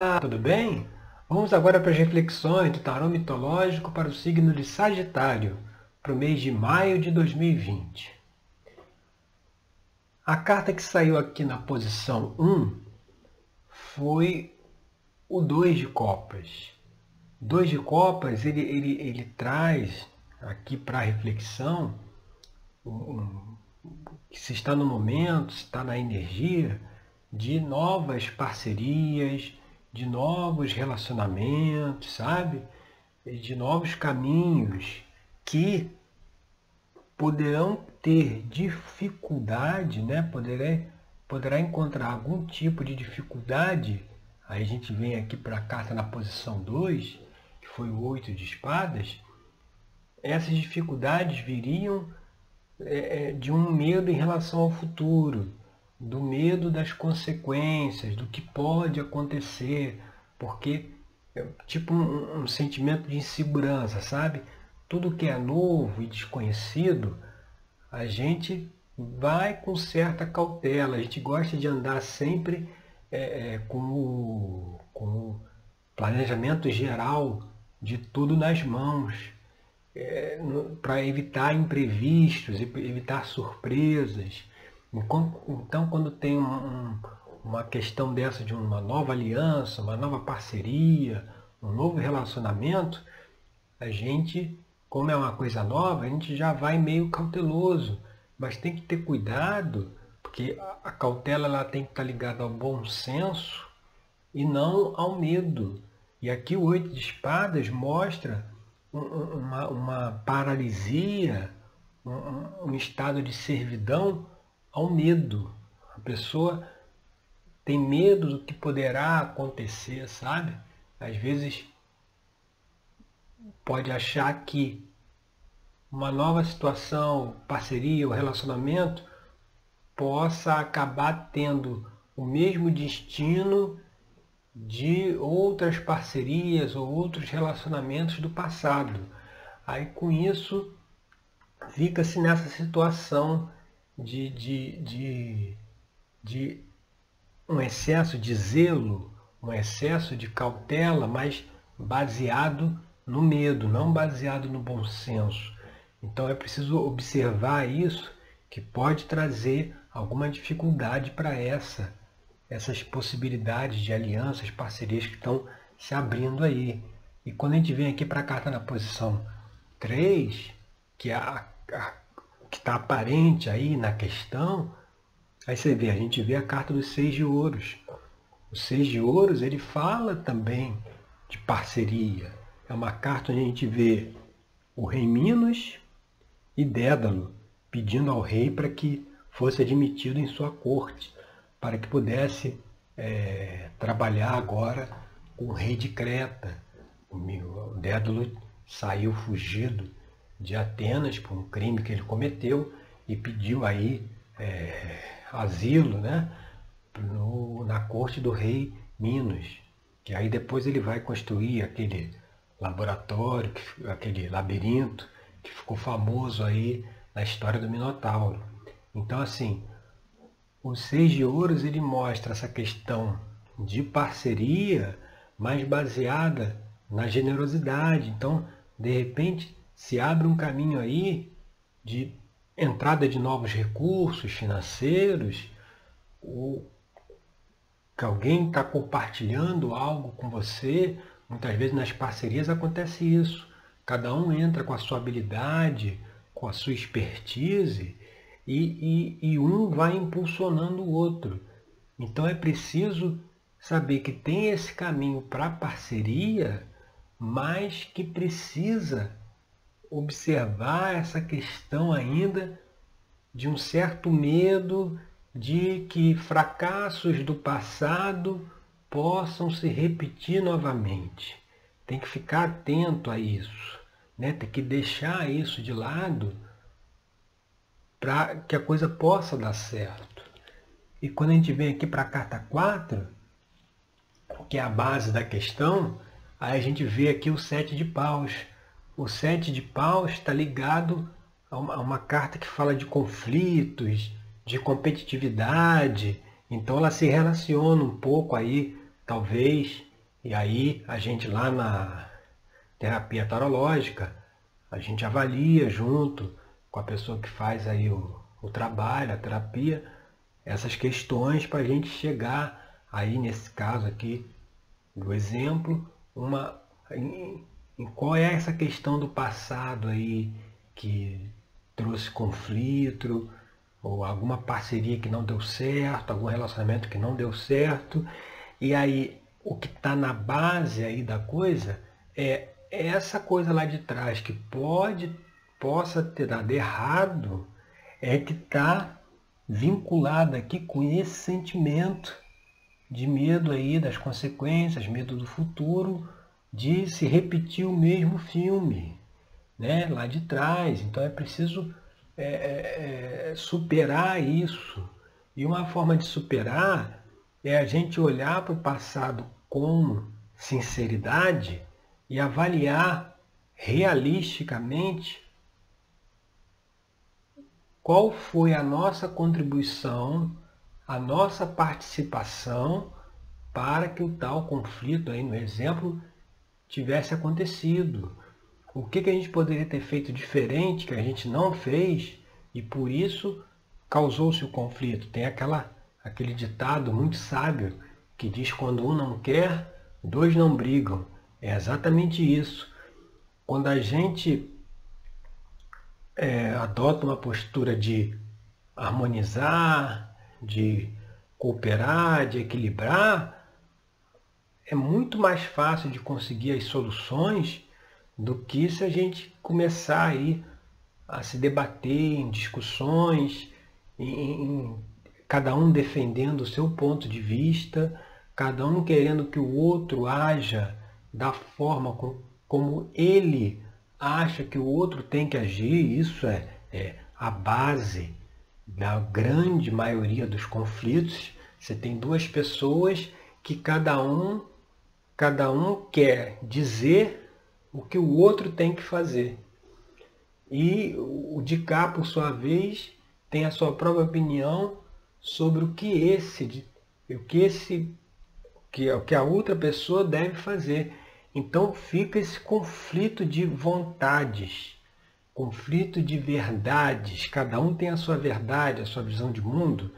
Olá, tudo bem? Vamos agora para as reflexões do tarô mitológico para o signo de Sagitário, para o mês de maio de 2020. A carta que saiu aqui na posição 1 foi o 2 de copas. 2 de copas, ele, ele, ele traz aqui para a reflexão que se está no momento, se está na energia de novas parcerias, de novos relacionamentos, sabe? De novos caminhos que poderão ter dificuldade, né? Poderá, poderá encontrar algum tipo de dificuldade. Aí a gente vem aqui para a carta na posição 2, que foi o 8 de espadas. Essas dificuldades viriam é, é, de um medo em relação ao futuro, do medo das consequências, do que pode acontecer, porque é tipo um, um sentimento de insegurança, sabe? Tudo que é novo e desconhecido, a gente vai com certa cautela, a gente gosta de andar sempre é, é, com, o, com o planejamento geral de tudo nas mãos, é, para evitar imprevistos, evitar surpresas. Então, quando tem um, uma questão dessa de uma nova aliança, uma nova parceria, um novo relacionamento, a gente, como é uma coisa nova, a gente já vai meio cauteloso. Mas tem que ter cuidado, porque a cautela ela tem que estar ligada ao bom senso e não ao medo. E aqui o oito de espadas mostra uma, uma paralisia, um, um estado de servidão ao medo. A pessoa tem medo do que poderá acontecer, sabe? Às vezes pode achar que uma nova situação, parceria ou relacionamento possa acabar tendo o mesmo destino de outras parcerias ou outros relacionamentos do passado. Aí com isso fica-se nessa situação de, de, de, de um excesso de zelo, um excesso de cautela, mas baseado no medo, não baseado no bom senso. Então é preciso observar isso, que pode trazer alguma dificuldade para essa, essas possibilidades de alianças, parcerias que estão se abrindo aí. E quando a gente vem aqui para a carta na posição 3, que é a, a que está aparente aí na questão, aí você vê, a gente vê a carta dos seis de ouros. O seis de ouros, ele fala também de parceria. É uma carta onde a gente vê o rei Minos e Dédalo pedindo ao rei para que fosse admitido em sua corte, para que pudesse é, trabalhar agora com o rei de Creta. O Dédalo saiu fugido de Atenas por um crime que ele cometeu e pediu aí é, asilo né, no, na corte do rei Minos. Que aí depois ele vai construir aquele laboratório, aquele labirinto que ficou famoso aí na história do Minotauro. Então assim, o Seis de Ouros ele mostra essa questão de parceria, mas baseada na generosidade. Então, de repente, se abre um caminho aí de entrada de novos recursos financeiros, ou que alguém está compartilhando algo com você. Muitas vezes nas parcerias acontece isso. Cada um entra com a sua habilidade, com a sua expertise, e, e, e um vai impulsionando o outro. Então é preciso saber que tem esse caminho para parceria, mas que precisa observar essa questão ainda de um certo medo de que fracassos do passado possam se repetir novamente. Tem que ficar atento a isso, né? tem que deixar isso de lado para que a coisa possa dar certo. E quando a gente vem aqui para a carta 4, que é a base da questão, aí a gente vê aqui o sete de paus o sete de paus está ligado a uma, a uma, carta que fala de conflitos, de competitividade. Então ela se relaciona um pouco aí, talvez, E aí a gente lá na terapia tarológica, a gente avalia junto com a pessoa que faz aí o, o trabalho, a terapia, essas questões para a gente chegar aí nesse caso aqui do exemplo, uma qual é essa questão do passado aí que trouxe conflito, ou alguma parceria que não deu certo, algum relacionamento que não deu certo. E aí o que está na base aí da coisa é essa coisa lá de trás que pode possa ter dado errado é que está vinculada aqui com esse sentimento de medo aí das consequências, medo do futuro, de se repetir o mesmo filme, né, lá de trás. Então é preciso é, é, é, superar isso. E uma forma de superar é a gente olhar para o passado com sinceridade e avaliar realisticamente qual foi a nossa contribuição, a nossa participação para que o tal conflito, aí no exemplo, tivesse acontecido. O que, que a gente poderia ter feito diferente que a gente não fez e por isso causou-se o conflito? Tem aquela, aquele ditado muito sábio que diz quando um não quer, dois não brigam. É exatamente isso. Quando a gente é, adota uma postura de harmonizar, de cooperar, de equilibrar, é muito mais fácil de conseguir as soluções do que se a gente começar aí a se debater em discussões, em, em cada um defendendo o seu ponto de vista, cada um querendo que o outro haja da forma com, como ele acha que o outro tem que agir, isso é, é a base da grande maioria dos conflitos. Você tem duas pessoas que cada um cada um quer dizer o que o outro tem que fazer. E o de cá, por sua vez, tem a sua própria opinião sobre o que esse, o que esse, o que a outra pessoa deve fazer. Então fica esse conflito de vontades, conflito de verdades. Cada um tem a sua verdade, a sua visão de mundo,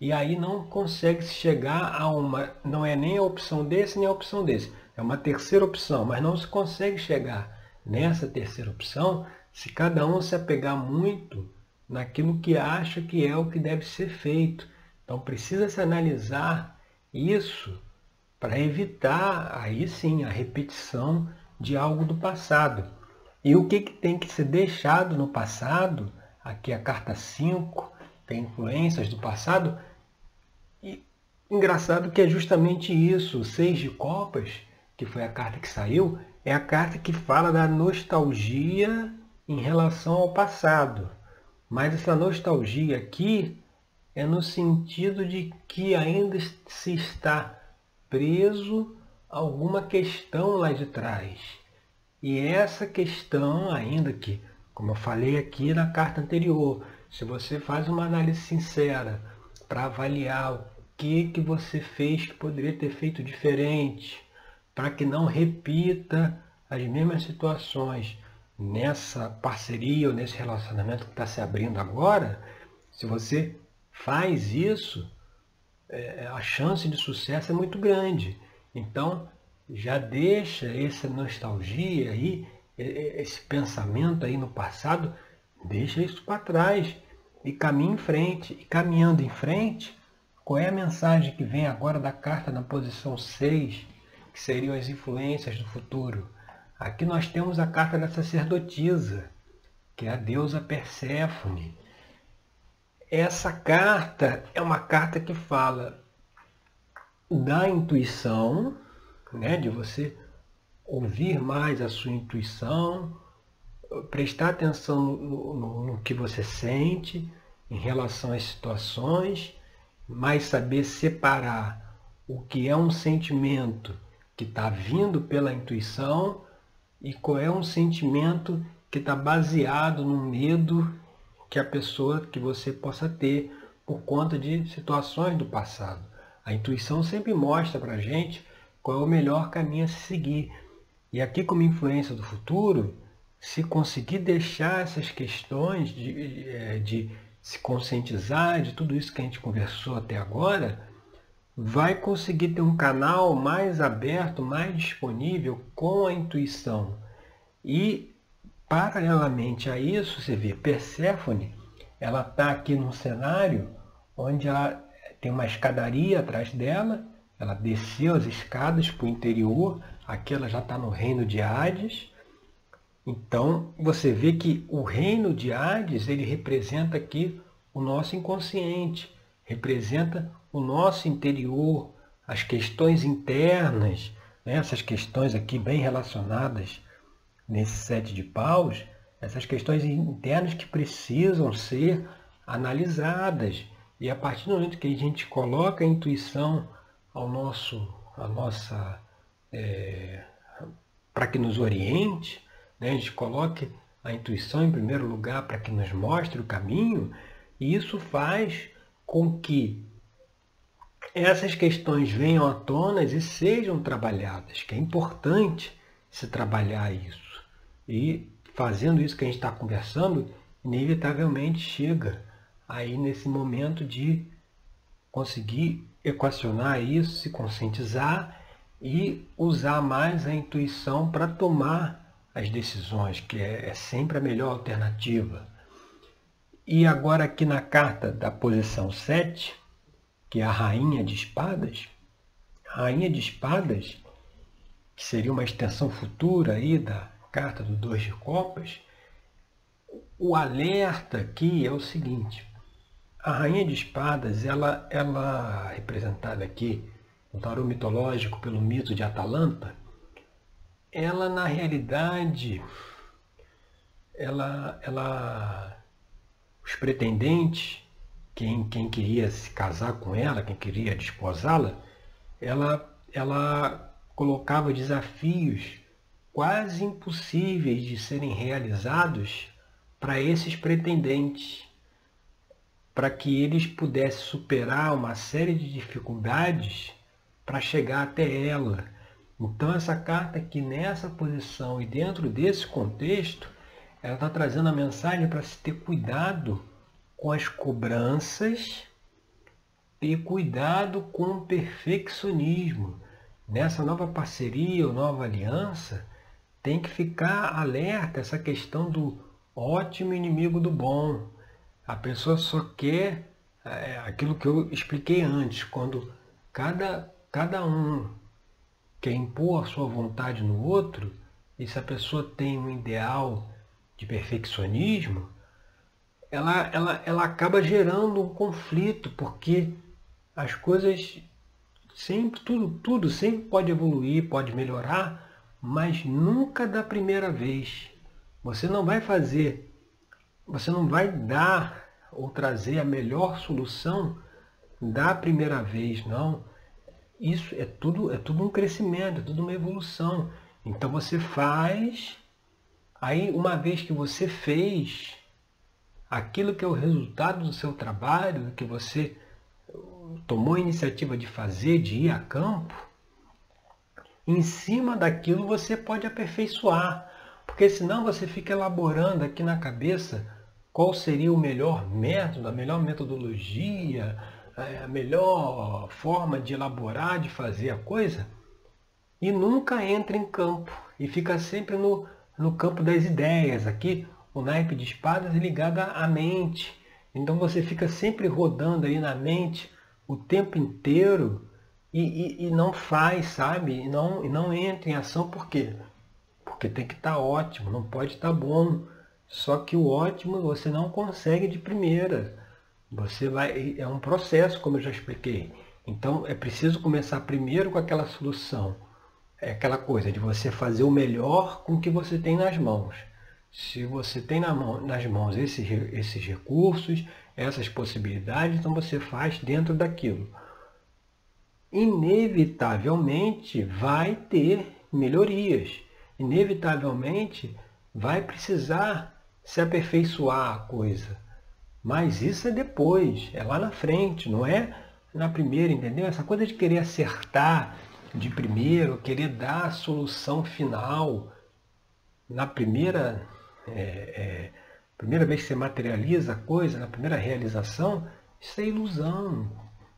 e aí não consegue se chegar a uma. Não é nem a opção desse, nem a opção desse. É uma terceira opção, mas não se consegue chegar nessa terceira opção se cada um se apegar muito naquilo que acha que é o que deve ser feito. Então precisa se analisar isso para evitar, aí sim, a repetição de algo do passado. E o que, que tem que ser deixado no passado, aqui a carta 5, tem influências do passado, e engraçado que é justamente isso, seis de copas, que foi a carta que saiu, é a carta que fala da nostalgia em relação ao passado. Mas essa nostalgia aqui é no sentido de que ainda se está preso alguma questão lá de trás. E essa questão, ainda que, como eu falei aqui na carta anterior, se você faz uma análise sincera para avaliar o que, que você fez que poderia ter feito diferente, para que não repita as mesmas situações nessa parceria ou nesse relacionamento que está se abrindo agora, se você faz isso, é, a chance de sucesso é muito grande. Então, já deixa essa nostalgia aí, esse pensamento aí no passado, deixa isso para trás e caminha em frente. E caminhando em frente, qual é a mensagem que vem agora da carta na posição 6, que seriam as influências do futuro? Aqui nós temos a carta da sacerdotisa, que é a deusa Perséfone essa carta é uma carta que fala da intuição, né, de você ouvir mais a sua intuição, prestar atenção no, no, no que você sente em relação às situações, mas saber separar o que é um sentimento que está vindo pela intuição e qual é um sentimento que está baseado no medo que a pessoa que você possa ter por conta de situações do passado. A intuição sempre mostra para a gente qual é o melhor caminho a se seguir. E aqui, como influência do futuro, se conseguir deixar essas questões de, é, de se conscientizar de tudo isso que a gente conversou até agora, vai conseguir ter um canal mais aberto, mais disponível com a intuição. E, paralelamente a isso, você vê, Perséfone, ela está aqui num cenário onde ela tem uma escadaria atrás dela, ela desceu as escadas para o interior, aqui ela já está no reino de Hades. Então, você vê que o reino de Hades, ele representa aqui o nosso inconsciente, representa o nosso interior, as questões internas, né? essas questões aqui bem relacionadas nesse sete de paus, essas questões internas que precisam ser analisadas. E a partir do momento que a gente coloca a intuição ao nosso, a nossa, é, para que nos oriente, né? a gente coloque a intuição em primeiro lugar para que nos mostre o caminho, e isso faz com que essas questões venham à tona e sejam trabalhadas, que é importante se trabalhar isso. E fazendo isso que a gente está conversando, inevitavelmente chega aí nesse momento de conseguir equacionar isso, se conscientizar e usar mais a intuição para tomar as decisões, que é, é sempre a melhor alternativa. E agora aqui na carta da posição 7, que é a Rainha de Espadas, Rainha de Espadas, que seria uma extensão futura aí da carta do Dois de Copas, o alerta aqui é o seguinte, a Rainha de Espadas, ela, ela representada aqui no tarô mitológico pelo mito de Atalanta, ela na realidade, ela, ela, os pretendentes quem, quem queria se casar com ela, quem queria desposá-la, ela, ela colocava desafios quase impossíveis de serem realizados para esses pretendentes, para que eles pudessem superar uma série de dificuldades para chegar até ela. Então essa carta aqui nessa posição e dentro desse contexto, ela está trazendo a mensagem para se ter cuidado com as cobranças e cuidado com o perfeccionismo. Nessa nova parceria ou nova aliança, tem que ficar alerta essa questão do ótimo inimigo do bom. A pessoa só quer é, aquilo que eu expliquei antes, quando cada, cada um quer impor a sua vontade no outro, e se a pessoa tem um ideal de perfeccionismo, ela, ela, ela acaba gerando um conflito, porque as coisas sempre, tudo, tudo sempre pode evoluir, pode melhorar, mas nunca da primeira vez. Você não vai fazer, você não vai dar ou trazer a melhor solução da primeira vez, não. Isso é tudo, é tudo um crescimento, é tudo uma evolução. Então você faz, aí uma vez que você fez, aquilo que é o resultado do seu trabalho, que você tomou a iniciativa de fazer, de ir a campo, em cima daquilo você pode aperfeiçoar. Porque senão você fica elaborando aqui na cabeça qual seria o melhor método, a melhor metodologia, a melhor forma de elaborar, de fazer a coisa, e nunca entra em campo. E fica sempre no, no campo das ideias. Aqui o naipe de espadas é ligado à mente. Então você fica sempre rodando aí na mente o tempo inteiro e, e, e não faz, sabe? E não, e não entra em ação por quê? Porque tem que estar tá ótimo, não pode estar tá bom. Só que o ótimo você não consegue de primeira. Você vai. É um processo, como eu já expliquei. Então é preciso começar primeiro com aquela solução. É aquela coisa de você fazer o melhor com o que você tem nas mãos. Se você tem na mão, nas mãos esses, esses recursos, essas possibilidades, então você faz dentro daquilo. Inevitavelmente vai ter melhorias. Inevitavelmente vai precisar se aperfeiçoar a coisa. Mas isso é depois, é lá na frente, não é na primeira, entendeu? Essa coisa de querer acertar de primeiro, querer dar a solução final na primeira, é, é, primeira vez que você materializa a coisa, na primeira realização, isso é ilusão.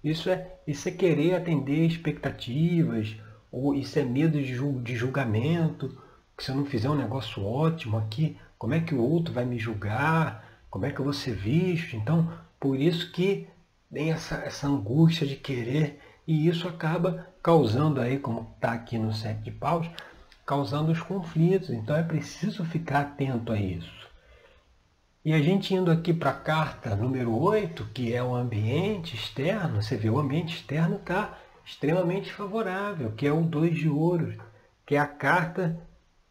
Isso é, isso é querer atender expectativas, ou isso é medo de julgamento, que se eu não fizer um negócio ótimo aqui, como é que o outro vai me julgar? Como é que eu vou ser visto? Então, por isso que tem essa, essa angústia de querer, e isso acaba causando aí, como está aqui no sete de paus, causando os conflitos. Então é preciso ficar atento a isso. E a gente indo aqui para a carta número 8, que é o ambiente externo, você vê o ambiente externo está extremamente favorável, que é o 2 de ouro, que é a carta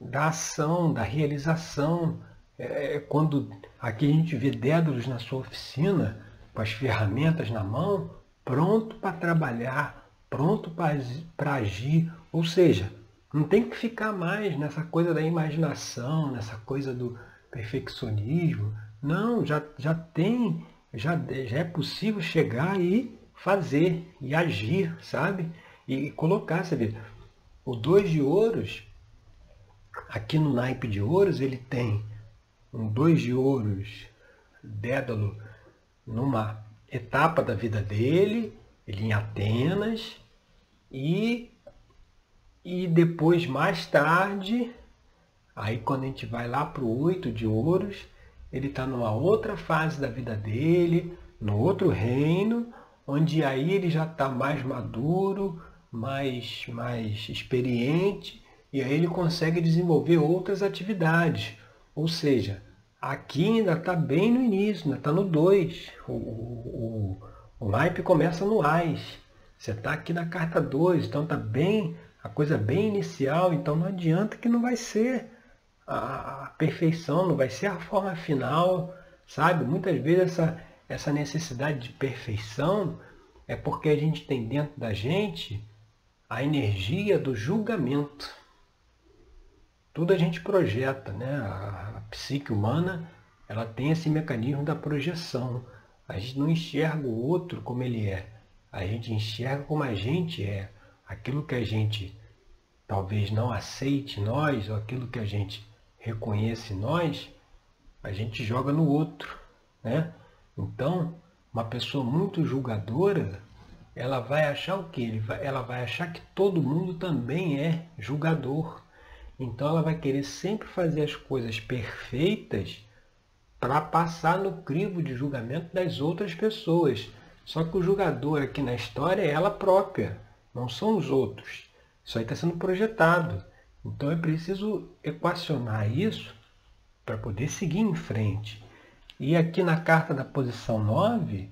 da ação, da realização. É, é quando aqui a gente vê Dédalus na sua oficina, com as ferramentas na mão, pronto para trabalhar, pronto para agir. Ou seja, não tem que ficar mais nessa coisa da imaginação, nessa coisa do perfeccionismo. Não, já, já tem, já, já é possível chegar e fazer, e agir, sabe? E, colocar, você vê, o dois de ouros, aqui no naipe de ouros, ele tem um dois de ouros, Dédalo, numa etapa da vida dele, ele em Atenas, e e depois, mais tarde, aí quando a gente vai lá para o oito de ouros, ele está numa outra fase da vida dele, no outro reino, onde aí ele já está mais maduro, mais, mais experiente, e aí ele consegue desenvolver outras atividades. Ou seja, aqui ainda está bem no início, ainda está no 2. O, o, o, naipe começa no AIS. Você está aqui na carta 2, então está bem a coisa bem inicial, então não adianta que não vai ser a, a perfeição, não vai ser a forma final, sabe? Muitas vezes essa, essa necessidade de perfeição é porque a gente tem dentro da gente a energia do julgamento. Tudo a gente projeta, né? A, psique humana ela tem esse mecanismo da projeção. A gente não enxerga o outro como ele é, a gente enxerga como a gente é aquilo que a gente talvez não aceite nós, ou aquilo que a gente reconhece nós, a gente joga no outro. Né? Então, uma pessoa muito julgadora, ela vai achar o quê? Ela vai achar que todo mundo também é julgador. Então ela vai querer sempre fazer as coisas perfeitas para passar no crivo de julgamento das outras pessoas. Só que o julgador aqui na história é ela própria não são os outros. Isso aí está sendo projetado. Então é preciso equacionar isso para poder seguir em frente. E aqui na carta da posição 9,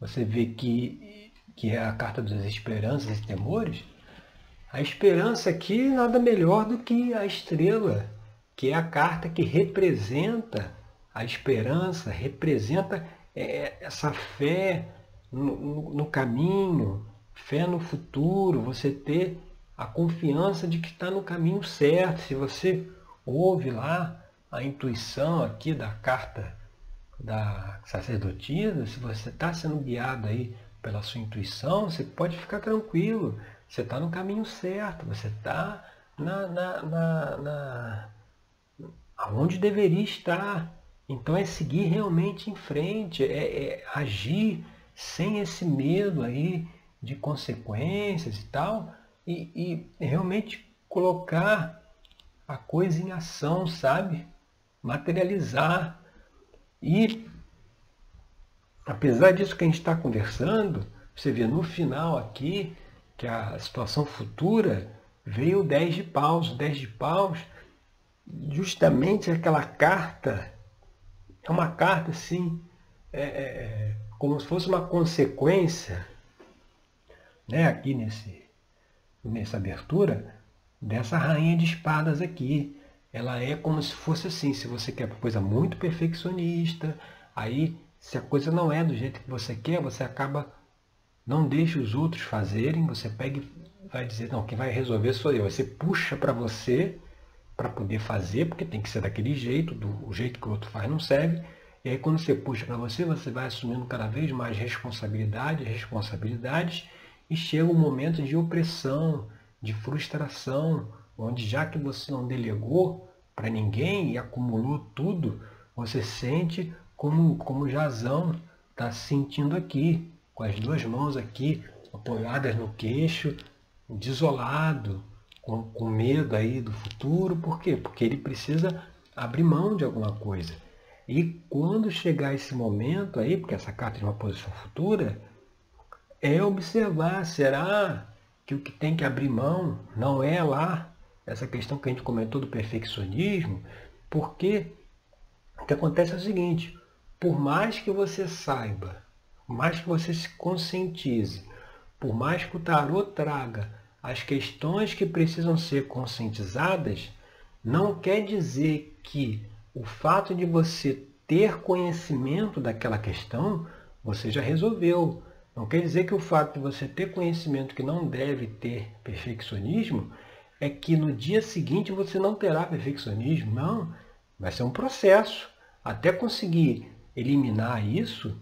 você vê que, que é a carta das esperanças e temores. A esperança aqui nada melhor do que a estrela, que é a carta que representa a esperança, representa é, essa fé no, no, no caminho, fé no futuro, você ter a confiança de que está no caminho certo. Se você ouve lá a intuição aqui da carta da sacerdotisa, se você está sendo guiado aí pela sua intuição, você pode ficar tranquilo. Você está no caminho certo, você está na, na, na, na, onde deveria estar. Então é seguir realmente em frente, é, é agir sem esse medo aí de consequências e tal, e, e realmente colocar a coisa em ação, sabe? Materializar. E apesar disso que a gente está conversando, você vê no final aqui que a situação futura veio o 10 de paus. O 10 de paus, justamente aquela carta, é uma carta assim, é, é, como se fosse uma consequência né, aqui nesse, nessa abertura, dessa rainha de espadas aqui. Ela é como se fosse assim, se você quer coisa muito perfeccionista, aí se a coisa não é do jeito que você quer, você acaba, não deixa os outros fazerem, você pega e vai dizer, não, quem vai resolver sou eu. Você puxa para você para poder fazer, porque tem que ser daquele jeito, do jeito que o outro faz não serve. E aí quando você puxa para você, você vai assumindo cada vez mais responsabilidade, responsabilidades, e chega um momento de opressão, de frustração, onde já que você não delegou para ninguém e acumulou tudo, você sente como, como Jazão está sentindo aqui, com as duas mãos aqui apoiadas no queixo, desolado, com, com medo aí do futuro. Por quê? Porque ele precisa abrir mão de alguma coisa. E quando chegar esse momento aí, porque essa carta é uma posição futura, é observar, será que o que tem que abrir mão não é lá essa questão que a gente comentou do perfeccionismo? Porque o que acontece é o seguinte, por mais que você saiba, mais que você se conscientize, por mais que o tarô traga as questões que precisam ser conscientizadas, não quer dizer que o fato de você ter conhecimento daquela questão, você já resolveu. Não quer dizer que o fato de você ter conhecimento que não deve ter perfeccionismo é que no dia seguinte você não terá perfeccionismo. Não, vai ser um processo. Até conseguir eliminar isso,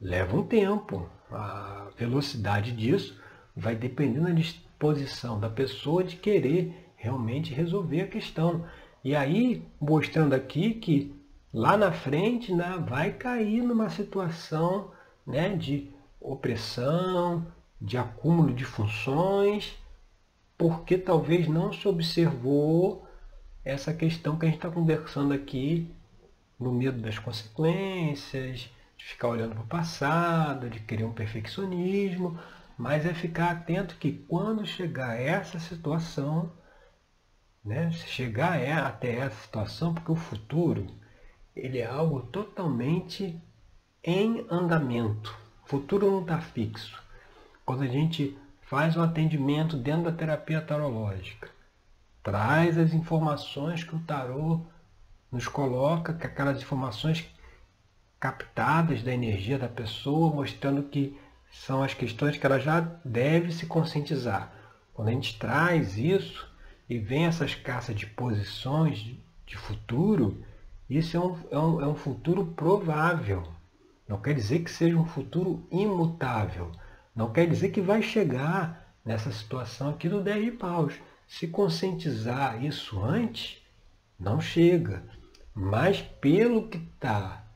leva um tempo. A velocidade disso vai dependendo da disposição da pessoa de querer realmente resolver a questão. E aí, mostrando aqui que lá na frente né, vai cair numa situação né, de opressão, de acúmulo de funções, porque talvez não se observou essa questão que a gente está conversando aqui, no medo das consequências, de ficar olhando para o passado, de querer um perfeccionismo, mas é ficar atento que quando chegar essa situação, né, chegar é até essa situação, porque o futuro ele é algo totalmente em andamento. O futuro não está fixo. Quando a gente faz um atendimento dentro da terapia tarológica, traz as informações que o tarô nos coloca, que aquelas informações captadas da energia da pessoa, mostrando que são as questões que ela já deve se conscientizar. Quando a gente traz isso e vem essas caças de posições de futuro, isso é um, é um, é um futuro provável. Não quer dizer que seja um futuro imutável. Não quer dizer que vai chegar nessa situação aqui do 10 de paus. Se conscientizar isso antes, não chega. Mas pelo que está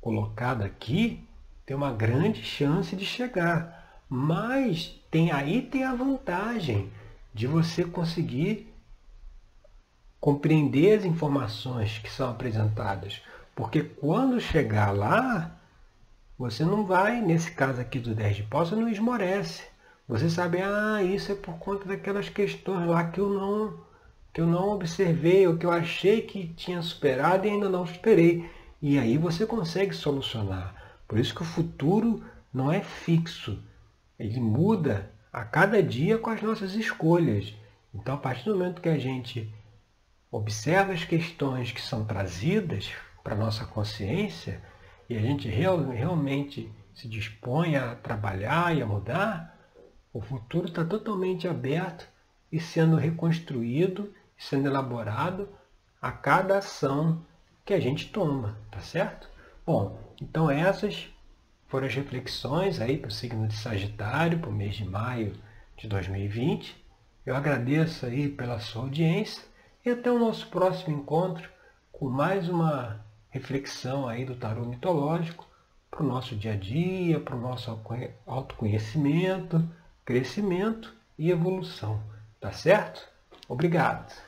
colocado aqui, tem uma grande chance de chegar. Mas tem aí tem a vantagem de você conseguir compreender as informações que são apresentadas. Porque quando chegar lá, você não vai, nesse caso aqui do 10 de você não esmorece. Você sabe, ah, isso é por conta daquelas questões lá que eu não, que eu não observei, ou que eu achei que tinha superado e ainda não superei. E aí você consegue solucionar. Por isso que o futuro não é fixo. Ele muda a cada dia com as nossas escolhas. Então, a partir do momento que a gente observa as questões que são trazidas para a nossa consciência e a gente real, realmente se dispõe a trabalhar e a mudar, o futuro está totalmente aberto e sendo reconstruído, sendo elaborado a cada ação que a gente toma, tá certo? Bom, então essas foram as reflexões aí para o signo de Sagitário, para o mês de maio de 2020. Eu agradeço aí pela sua audiência e até o nosso próximo encontro com mais uma reflexão aí do tarô mitológico para o nosso dia a dia, para o nosso autoconhecimento, crescimento e evolução. Tá certo? Obrigado!